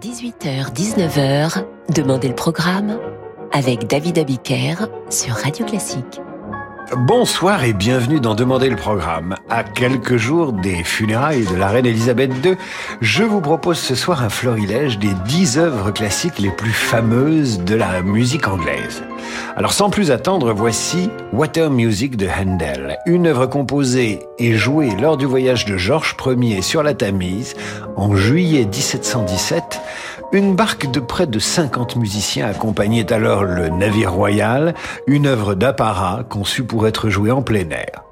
18h-19h, Demandez le programme avec David Abiker sur Radio Classique. Bonsoir et bienvenue dans Demander le programme. À quelques jours des funérailles de la reine Elisabeth II, je vous propose ce soir un florilège des dix œuvres classiques les plus fameuses de la musique anglaise. Alors sans plus attendre, voici Water Music de Handel, une œuvre composée et jouée lors du voyage de Georges Ier sur la Tamise en juillet 1717 une barque de près de 50 musiciens accompagnait alors le navire royal, une œuvre d'apparat conçue pour être jouée en plein air.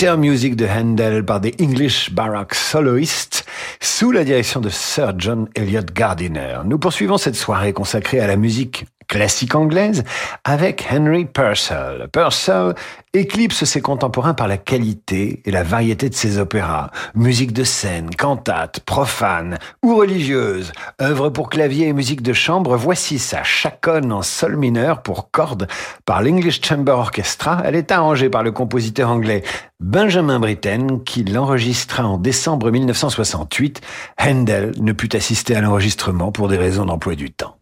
Water Music de Handel par des English Baroque Soloists sous la direction de Sir John Eliot Gardiner. Nous poursuivons cette soirée consacrée à la musique classique anglaise avec Henry Purcell. Purcell éclipse ses contemporains par la qualité et la variété de ses opéras. Musique de scène, cantate, profane ou religieuse, œuvre pour clavier et musique de chambre, voici sa chaconne en sol mineur pour cordes par l'English Chamber Orchestra. Elle est arrangée par le compositeur anglais Benjamin Britten qui l'enregistra en décembre 1968. Handel ne put assister à l'enregistrement pour des raisons d'emploi du temps.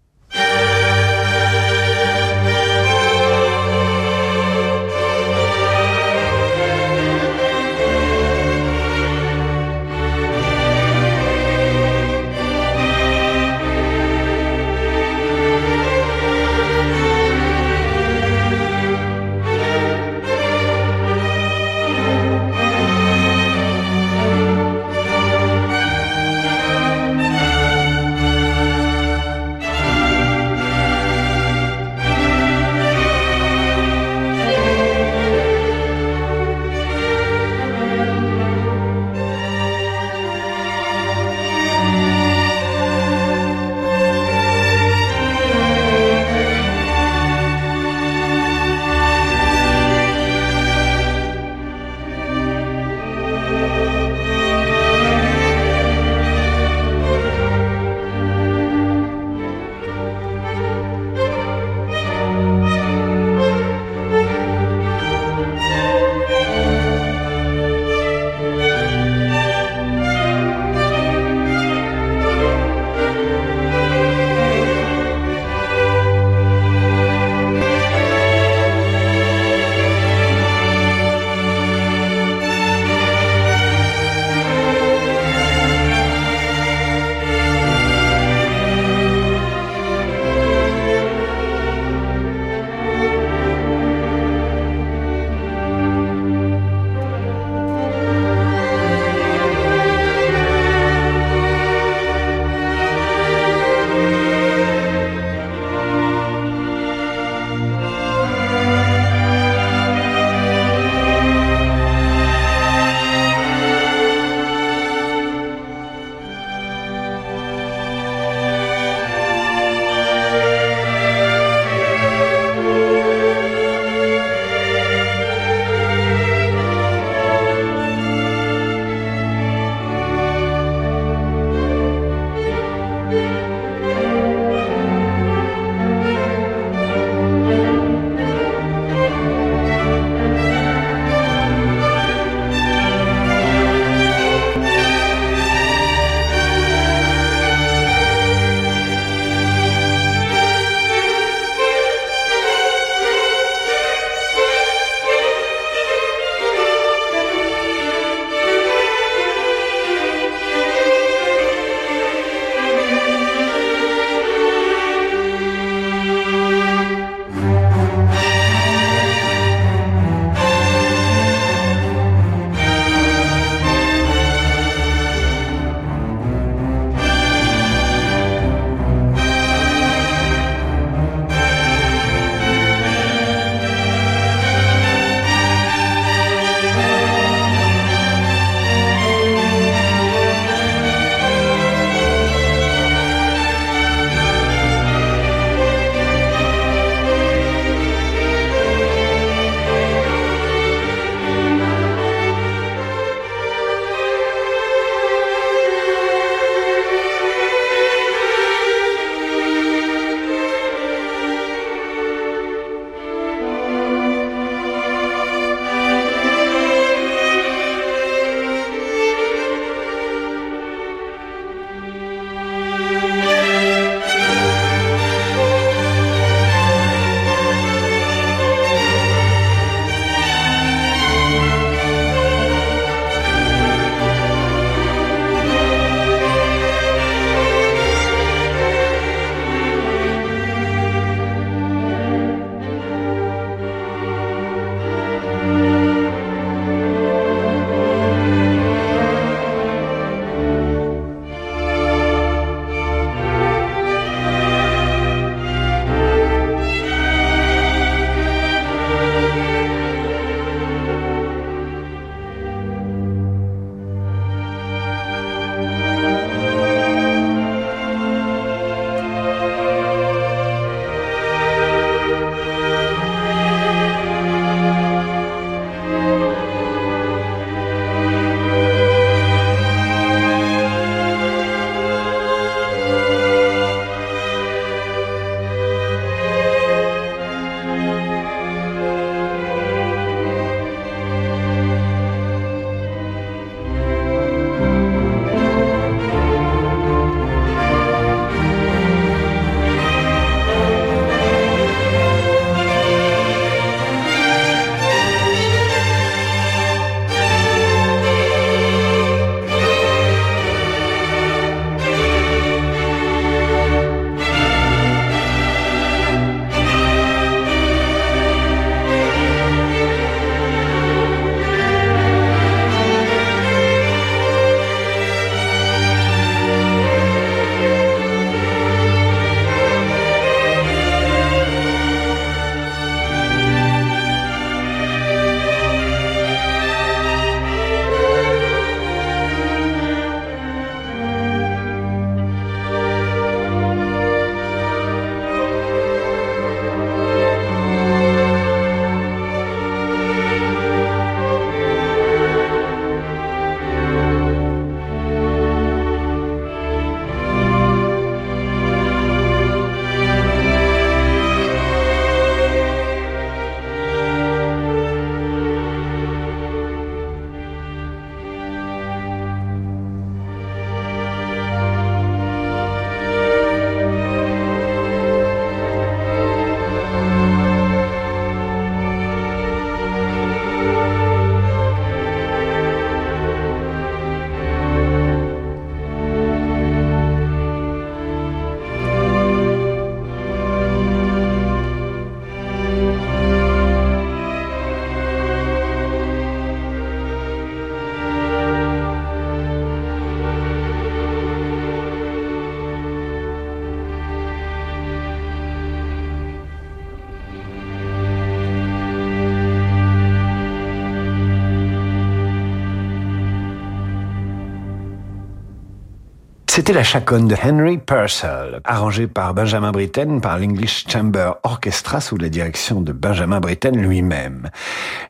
C'était la chaconne de Henry Purcell, arrangée par Benjamin Britten par l'English Chamber Orchestra sous la direction de Benjamin Britten lui-même.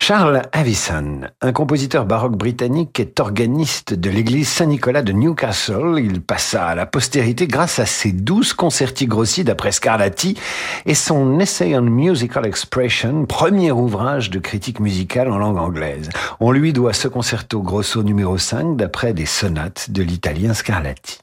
Charles Avison, un compositeur baroque britannique, est organiste de l'église Saint-Nicolas de Newcastle. Il passa à la postérité grâce à ses douze concerti grossis d'après Scarlatti et son Essay on Musical Expression, premier ouvrage de critique musicale en langue anglaise. On lui doit ce concerto grosso numéro 5 d'après des sonates de l'italien Scarlatti.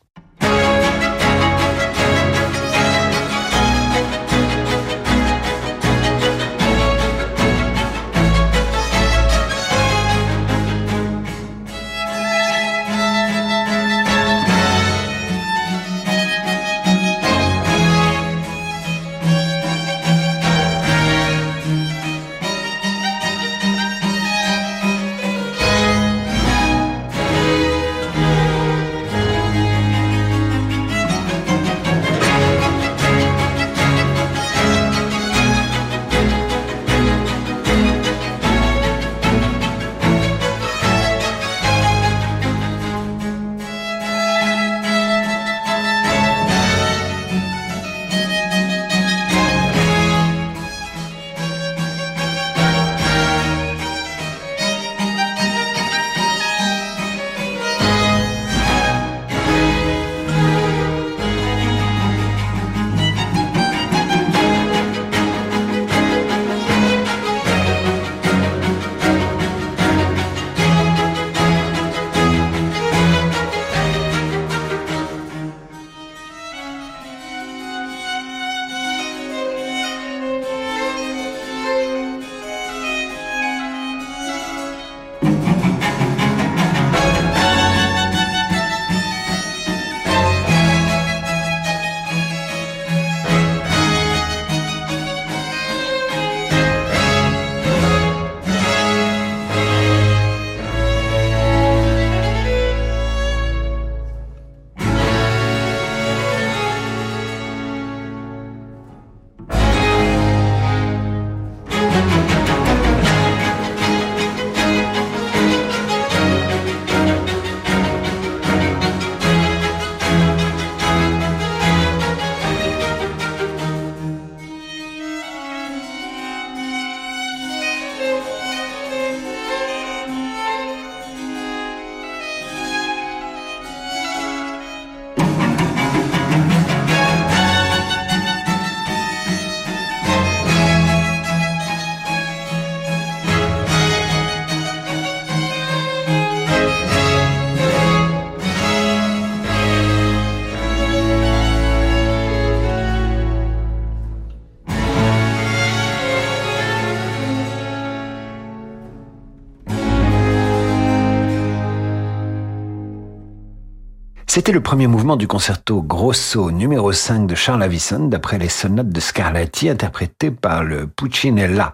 C'était le premier mouvement du concerto Grosso numéro 5 de Charles Avison d'après les sonates de Scarlatti interprétées par le Puccinella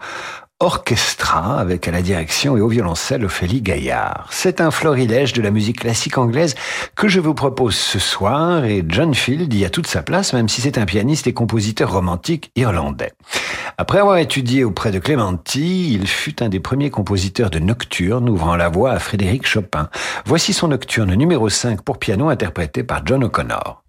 Orchestra avec à la direction et au violoncelle Ophélie Gaillard. C'est un florilège de la musique classique anglaise que je vous propose ce soir et John Field y a toute sa place même si c'est un pianiste et compositeur romantique irlandais. Après avoir étudié auprès de Clementi, il fut un des premiers compositeurs de nocturnes ouvrant la voie à Frédéric Chopin. Voici son nocturne numéro 5 pour piano interprété par John O'Connor.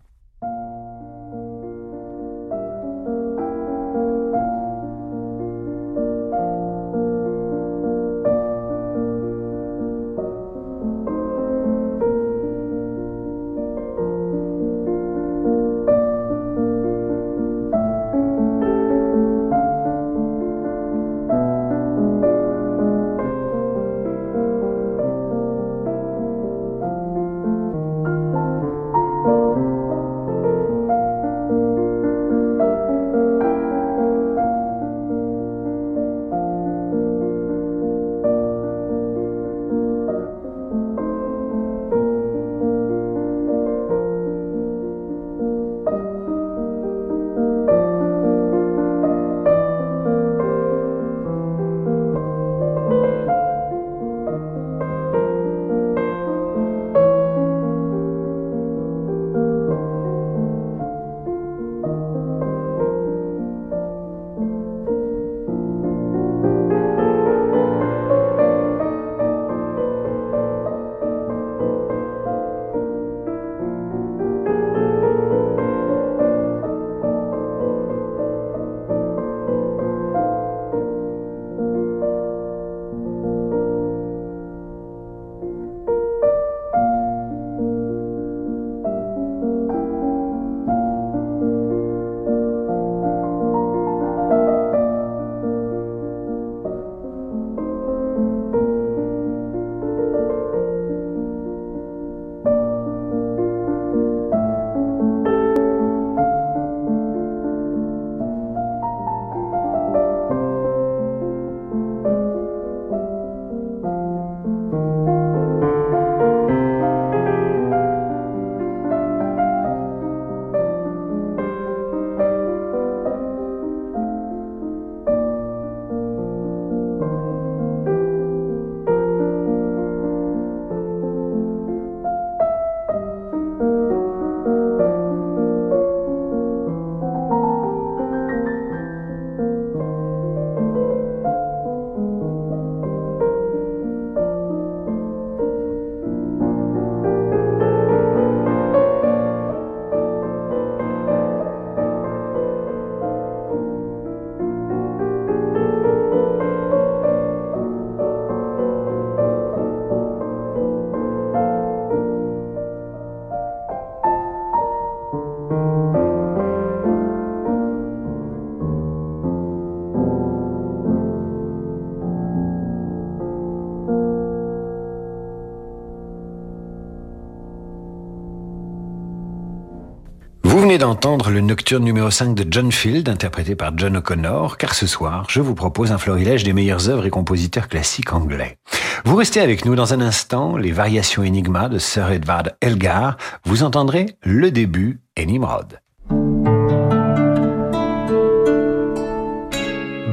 Venez d'entendre le nocturne numéro 5 de John Field, interprété par John O'Connor, car ce soir, je vous propose un florilège des meilleures œuvres et compositeurs classiques anglais. Vous restez avec nous dans un instant, les variations Enigma de Sir Edward Elgar. Vous entendrez le début et Nimrod.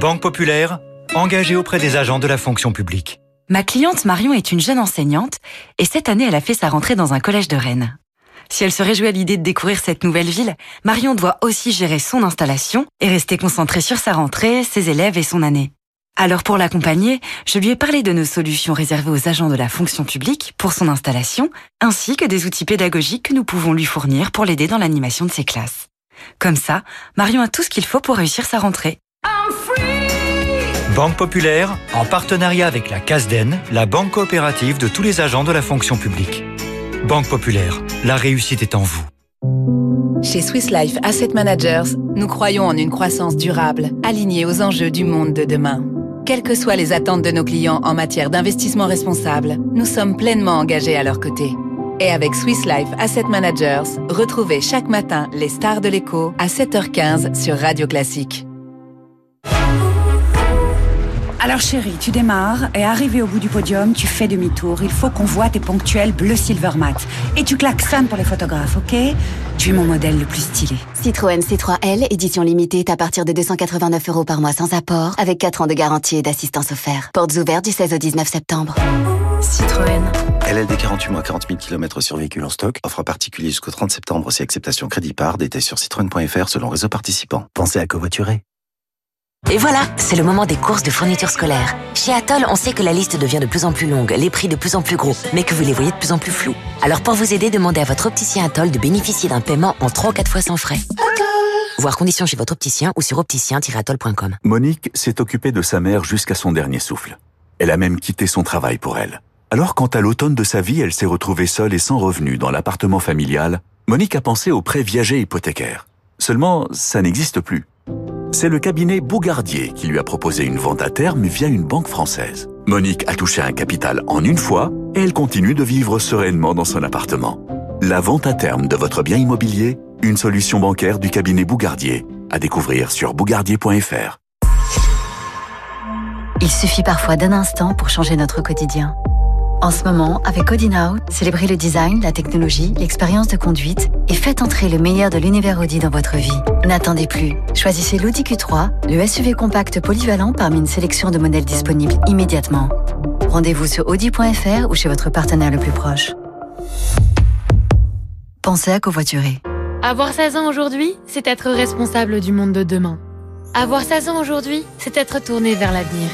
Banque Populaire, engagée auprès des agents de la fonction publique. Ma cliente Marion est une jeune enseignante et cette année elle a fait sa rentrée dans un collège de Rennes. Si elle se réjouit à l'idée de découvrir cette nouvelle ville, Marion doit aussi gérer son installation et rester concentrée sur sa rentrée, ses élèves et son année. Alors pour l'accompagner, je lui ai parlé de nos solutions réservées aux agents de la fonction publique pour son installation, ainsi que des outils pédagogiques que nous pouvons lui fournir pour l'aider dans l'animation de ses classes. Comme ça, Marion a tout ce qu'il faut pour réussir sa rentrée. Banque Populaire, en partenariat avec la CASDEN, la banque coopérative de tous les agents de la fonction publique. Banque Populaire, la réussite est en vous. Chez Swiss Life Asset Managers, nous croyons en une croissance durable, alignée aux enjeux du monde de demain. Quelles que soient les attentes de nos clients en matière d'investissement responsable, nous sommes pleinement engagés à leur côté. Et avec Swiss Life Asset Managers, retrouvez chaque matin les stars de l'écho à 7h15 sur Radio Classique. Alors chérie, tu démarres et arrivé au bout du podium, tu fais demi-tour. Il faut qu'on voit tes ponctuels bleu silver mat. Et tu klaxonnes pour les photographes, ok? Tu es mon modèle le plus stylé. Citroën C3L, édition limitée à partir de 289 euros par mois sans apport, avec 4 ans de garantie et d'assistance offerte. Portes ouvertes du 16 au 19 septembre. Citroën. LLD 48 mois, 40 000 km sur véhicule en stock. Offre particulier jusqu'au 30 septembre si acceptation crédit par. Détails sur citroën.fr selon réseau participant. Pensez à covoiturer. Et voilà, c'est le moment des courses de fournitures scolaires. Chez Atoll, on sait que la liste devient de plus en plus longue, les prix de plus en plus gros, mais que vous les voyez de plus en plus flous. Alors pour vous aider, demandez à votre opticien Atoll de bénéficier d'un paiement en 3 ou 4 fois sans frais. Voir conditions chez votre opticien ou sur opticien-atoll.com. Monique s'est occupée de sa mère jusqu'à son dernier souffle. Elle a même quitté son travail pour elle. Alors quand à l'automne de sa vie, elle s'est retrouvée seule et sans revenu dans l'appartement familial, Monique a pensé au prêt viager hypothécaire. Seulement, ça n'existe plus. C'est le cabinet Bougardier qui lui a proposé une vente à terme via une banque française. Monique a touché un capital en une fois et elle continue de vivre sereinement dans son appartement. La vente à terme de votre bien immobilier, une solution bancaire du cabinet Bougardier. À découvrir sur bougardier.fr. Il suffit parfois d'un instant pour changer notre quotidien. En ce moment, avec Audi Now, célébrez le design, la technologie, l'expérience de conduite et faites entrer le meilleur de l'univers Audi dans votre vie. N'attendez plus. Choisissez l'Audi Q3, le SUV compact polyvalent parmi une sélection de modèles disponibles immédiatement. Rendez-vous sur audi.fr ou chez votre partenaire le plus proche. Pensez à covoiturer. Avoir 16 ans aujourd'hui, c'est être responsable du monde de demain. Avoir 16 ans aujourd'hui, c'est être tourné vers l'avenir.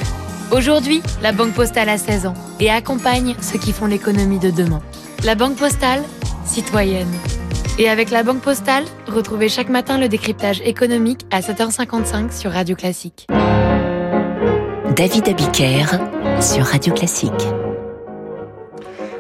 Aujourd'hui, la Banque Postale a 16 ans et accompagne ceux qui font l'économie de demain. La Banque Postale, citoyenne. Et avec la Banque Postale, retrouvez chaque matin le décryptage économique à 7h55 sur Radio Classique. David Abiker sur Radio Classique.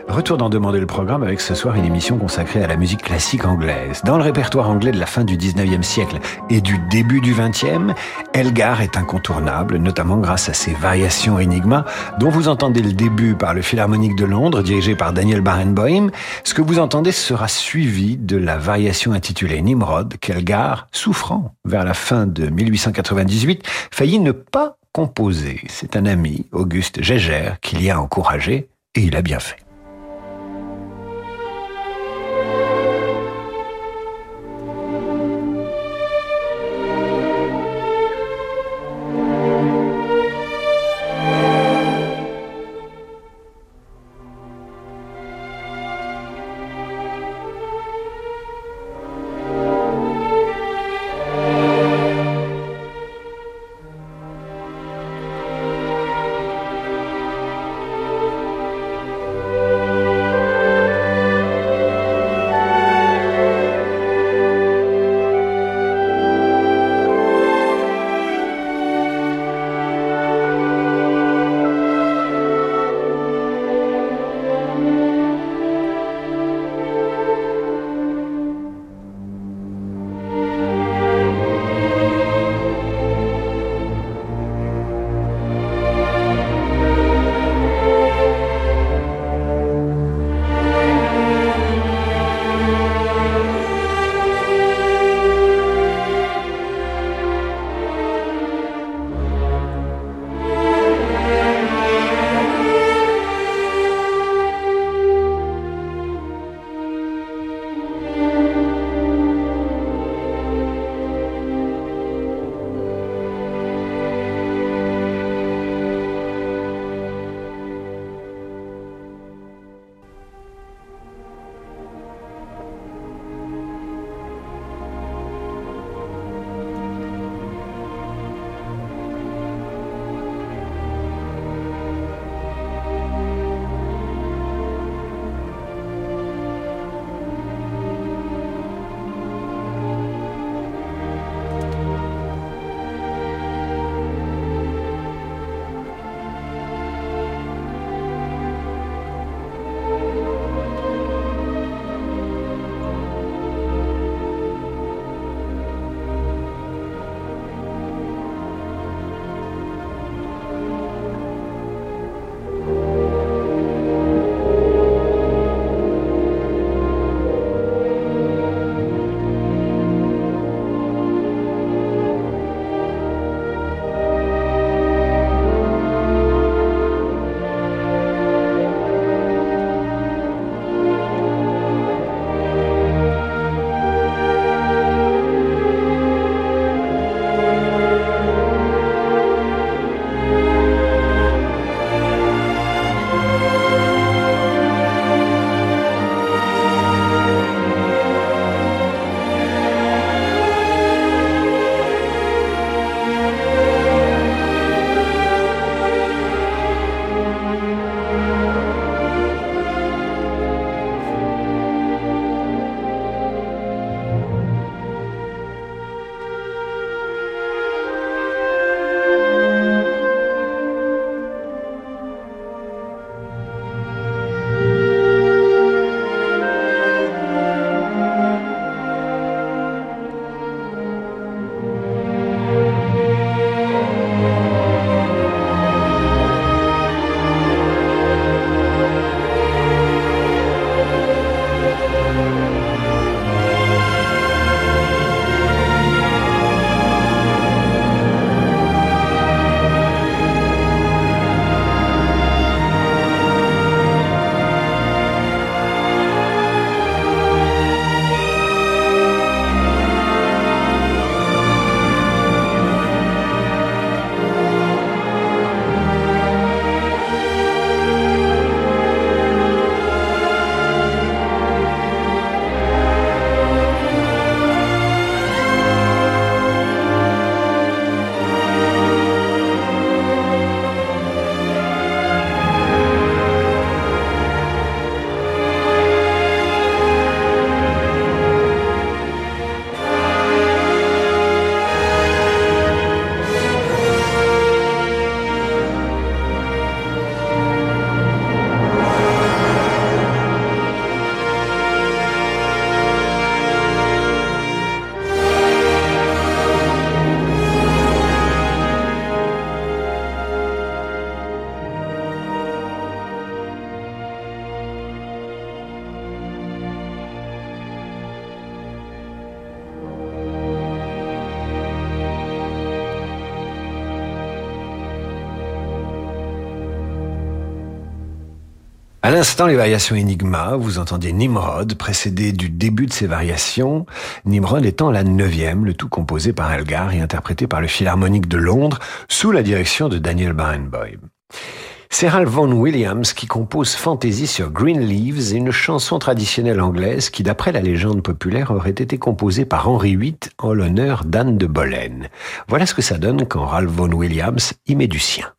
Retour d'en demander le programme avec ce soir une émission consacrée à la musique classique anglaise. Dans le répertoire anglais de la fin du 19e siècle et du début du 20e, Elgar est incontournable, notamment grâce à ses variations Enigma, dont vous entendez le début par le Philharmonique de Londres, dirigé par Daniel Barenboim. Ce que vous entendez sera suivi de la variation intitulée Nimrod, qu'Elgar, souffrant vers la fin de 1898, faillit ne pas composer. C'est un ami, Auguste Gégère, qui l'y a encouragé, et il a bien fait. L'instant, les variations Enigma, vous entendez Nimrod, précédé du début de ces variations, Nimrod étant la neuvième, le tout composé par Elgar et interprété par le Philharmonique de Londres, sous la direction de Daniel Barenboim. C'est Ralph Vaughan Williams qui compose Fantasy sur Green Leaves, une chanson traditionnelle anglaise qui, d'après la légende populaire, aurait été composée par Henri VIII en l'honneur d'Anne de Boleyn. Voilà ce que ça donne quand Ralph Vaughan Williams y met du sien.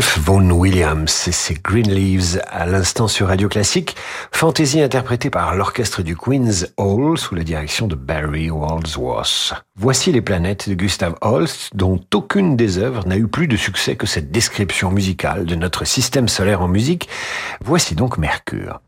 Ralph Vaughan Williams et ses Green Leaves à l'instant sur Radio Classique. Fantaisie interprétée par l'orchestre du Queen's Hall sous la direction de Barry Waldsworth. Voici les planètes de Gustav Holst dont aucune des œuvres n'a eu plus de succès que cette description musicale de notre système solaire en musique. Voici donc Mercure.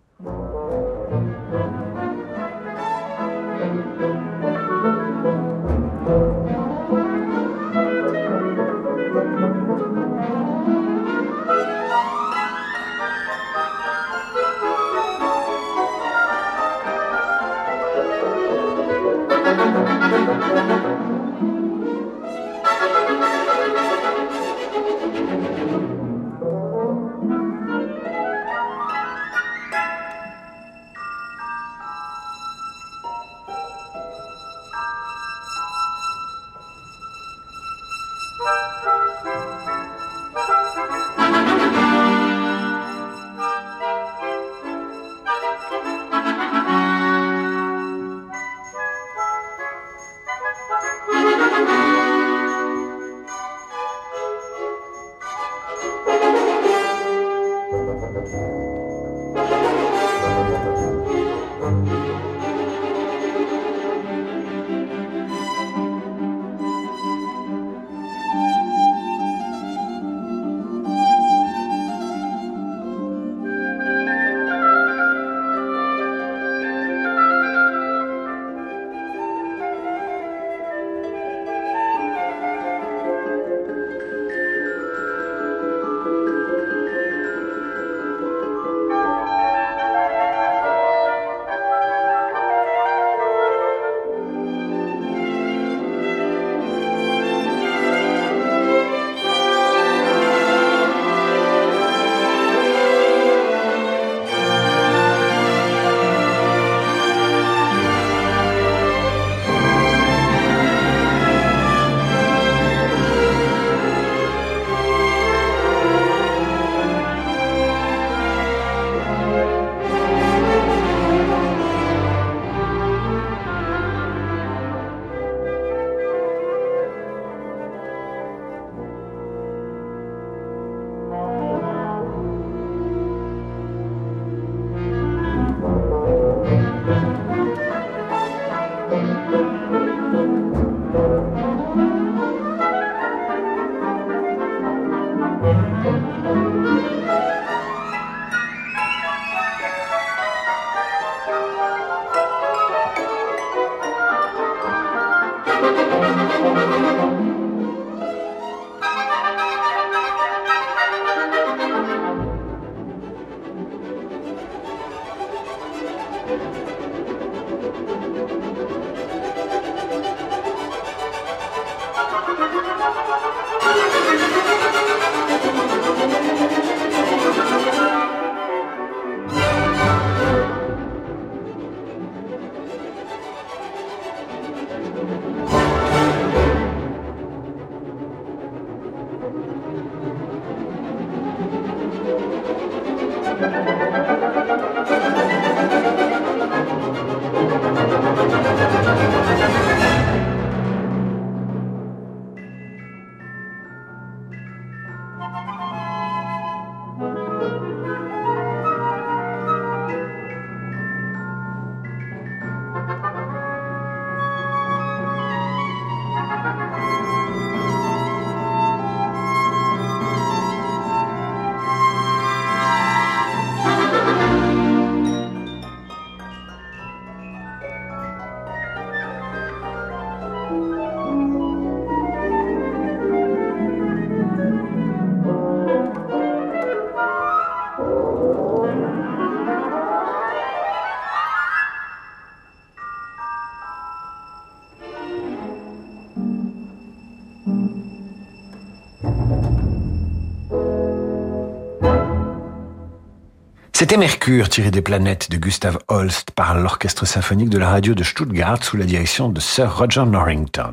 C'était Mercure tiré des planètes de Gustav Holst par l'orchestre symphonique de la radio de Stuttgart sous la direction de Sir Roger Norrington.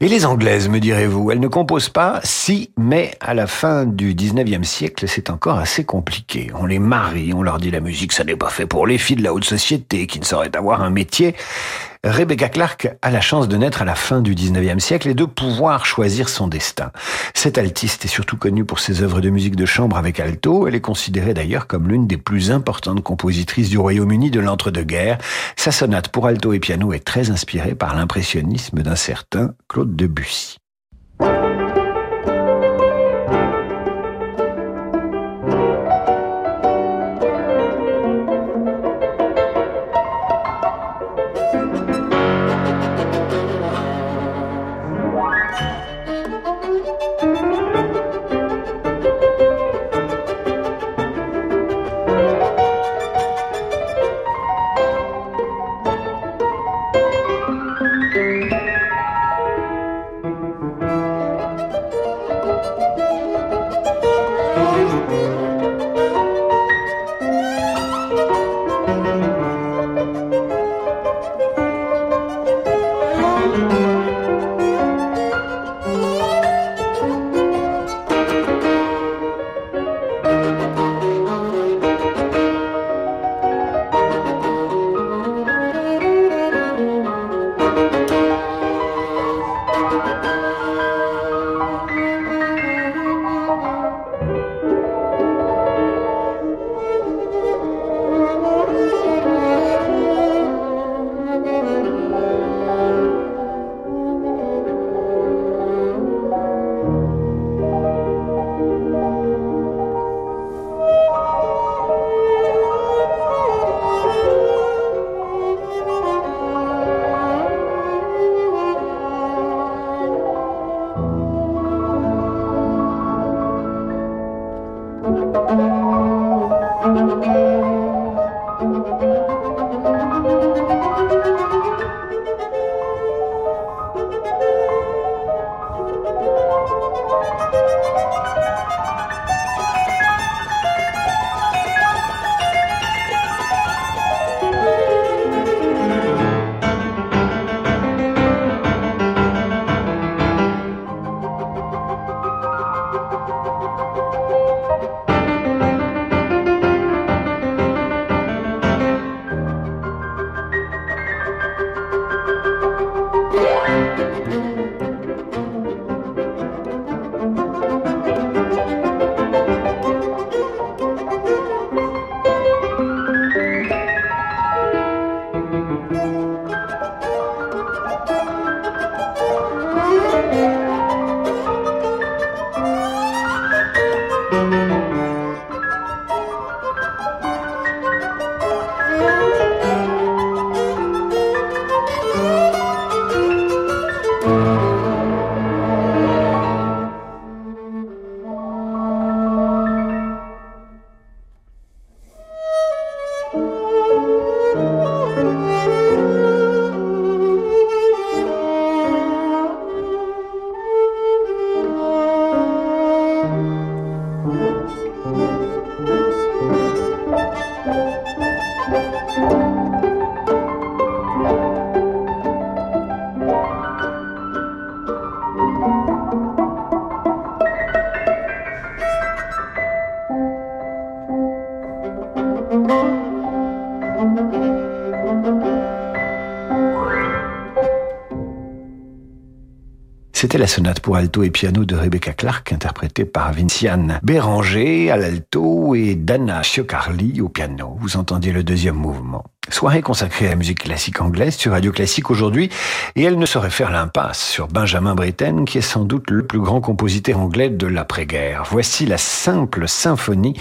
Et les Anglaises, me direz-vous, elles ne composent pas si, mais à la fin du 19e siècle, c'est encore assez compliqué. On les marie, on leur dit la musique, ça n'est pas fait pour les filles de la haute société qui ne sauraient avoir un métier. Rebecca Clark a la chance de naître à la fin du 19e siècle et de pouvoir choisir son destin. Cette altiste est surtout connue pour ses œuvres de musique de chambre avec alto. Elle est considérée d'ailleurs comme l'une des plus importantes compositrices du Royaume-Uni de l'entre-deux-guerres. Sa sonate pour alto et piano est très inspirée par l'impressionnisme d'un certain Claude Debussy. C'était la sonate pour alto et piano de Rebecca Clark, interprétée par Vinciane Béranger à l'alto et Dana Ciocarli au piano. Vous entendiez le deuxième mouvement. Soirée consacrée à la musique classique anglaise sur Radio Classique aujourd'hui, et elle ne saurait faire l'impasse sur Benjamin Britten, qui est sans doute le plus grand compositeur anglais de l'après-guerre. Voici la simple symphonie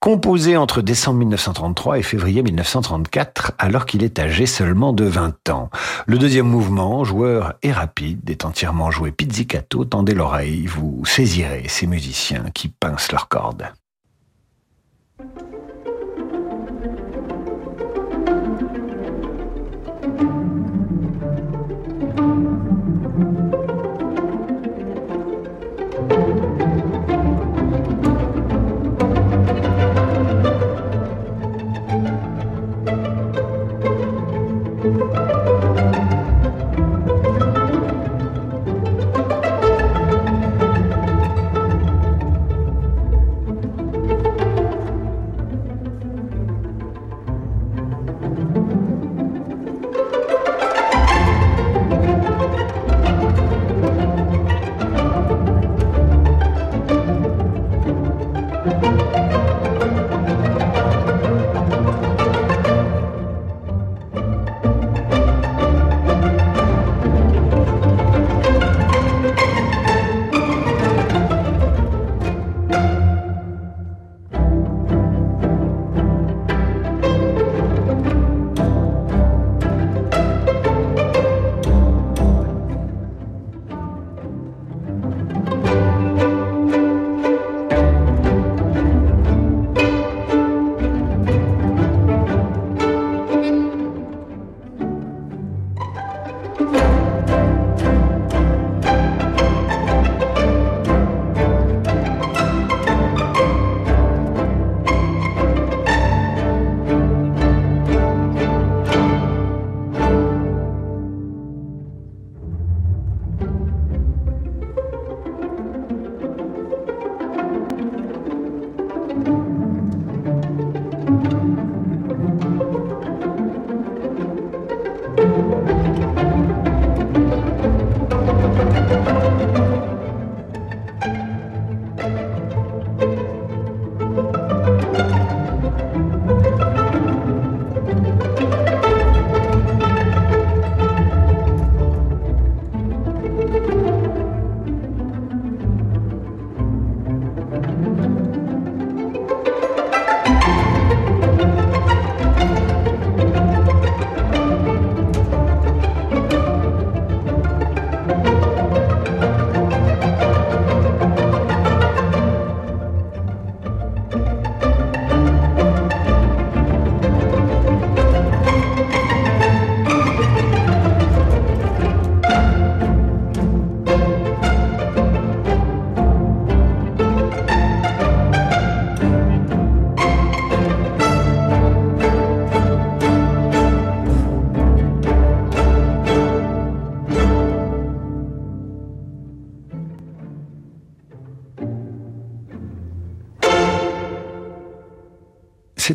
composé entre décembre 1933 et février 1934, alors qu'il est âgé seulement de 20 ans. Le deuxième mouvement, joueur et rapide, est entièrement joué pizzicato. Tendez l'oreille, vous saisirez ces musiciens qui pincent leurs cordes.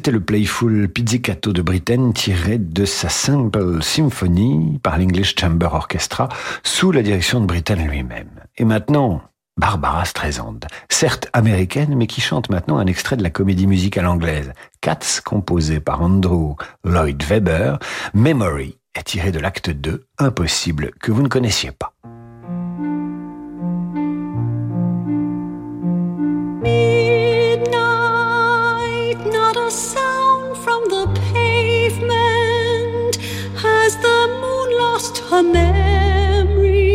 C'était le playful Pizzicato de Britten tiré de sa Simple Symphony par l'English Chamber Orchestra sous la direction de Britten lui-même. Et maintenant, Barbara Streisand, certes américaine, mais qui chante maintenant un extrait de la comédie musicale anglaise, Cats, composé par Andrew Lloyd Webber, Memory est tiré de l'acte 2, Impossible, que vous ne connaissiez pas. sound from the pavement. Has the moon lost her memory?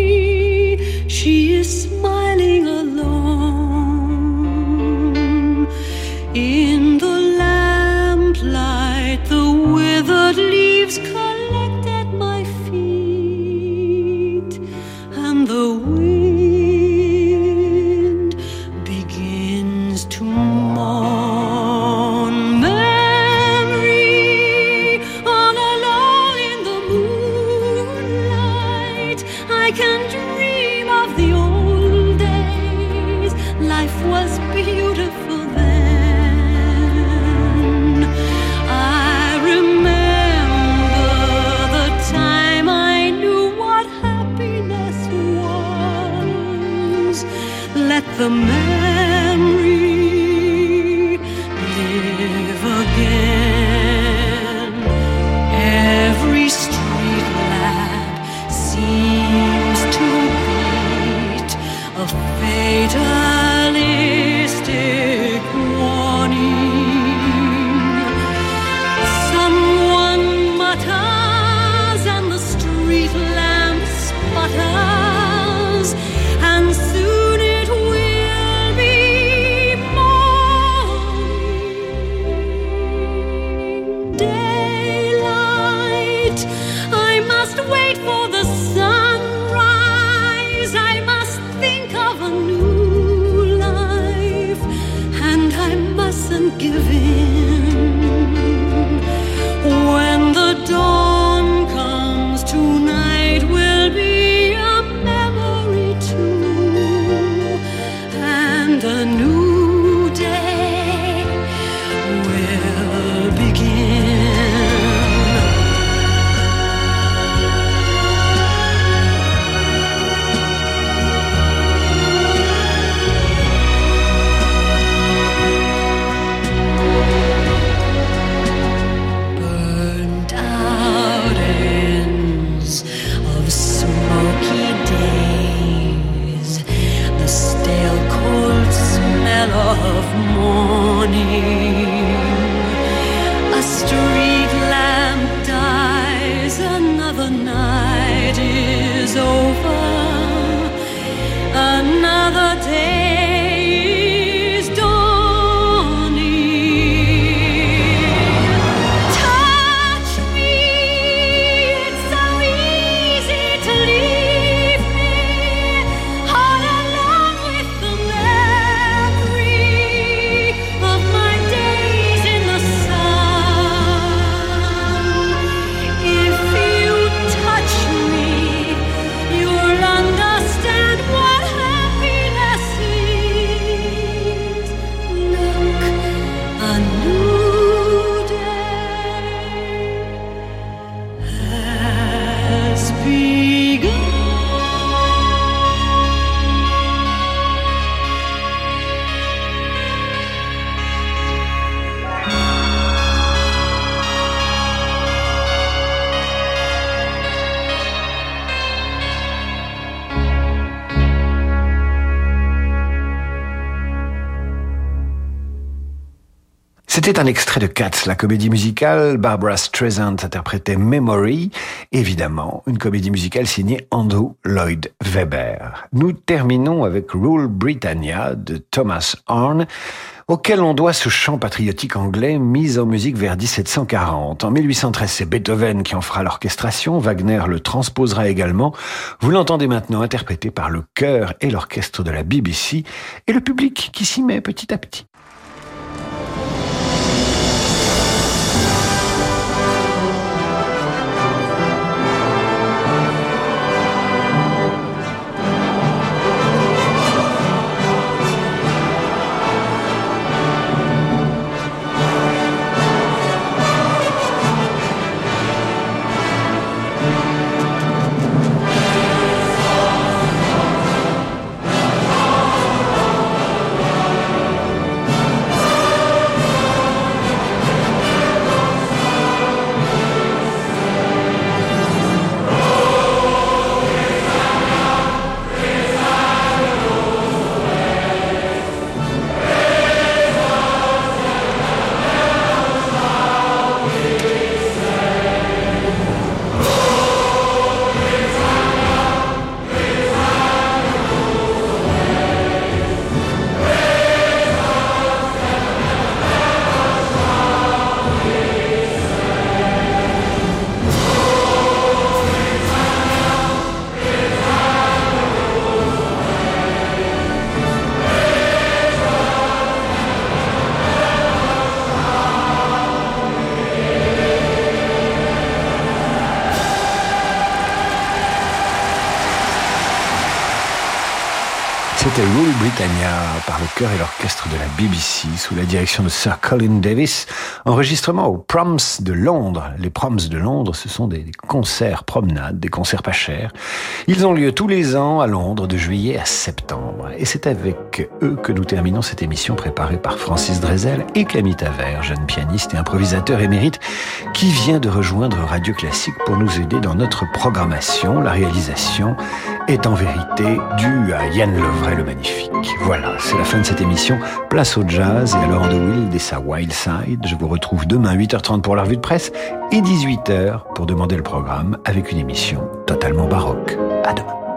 She is smiling alone. In the lamplight, the withered leaves come. C'était un extrait de Cats, la comédie musicale. Barbara Streisand interprétait Memory, évidemment, une comédie musicale signée Andrew Lloyd Webber. Nous terminons avec Rule Britannia de Thomas Horn, auquel on doit ce chant patriotique anglais mis en musique vers 1740. En 1813, c'est Beethoven qui en fera l'orchestration, Wagner le transposera également. Vous l'entendez maintenant interprété par le chœur et l'orchestre de la BBC et le public qui s'y met petit à petit. C'était Rule Britannia par le chœur et l'orchestre de la BBC sous la direction de Sir Colin Davis. Enregistrement au Proms de Londres. Les Proms de Londres, ce sont des concerts promenades, des concerts pas chers. Ils ont lieu tous les ans à Londres de juillet à septembre. Et c'est avec eux que nous terminons cette émission préparée par Francis Drezel et Camille Taver, jeune pianiste et improvisateur émérite, qui vient de rejoindre Radio Classique pour nous aider dans notre programmation. La réalisation est en vérité due à Yann Lovray le Voilà, c'est la fin de cette émission. Place au jazz et à Laurent de Wild et sa Wild Side. Je vous retrouve demain 8h30 pour la revue de presse et 18h pour demander le programme avec une émission totalement baroque. À demain.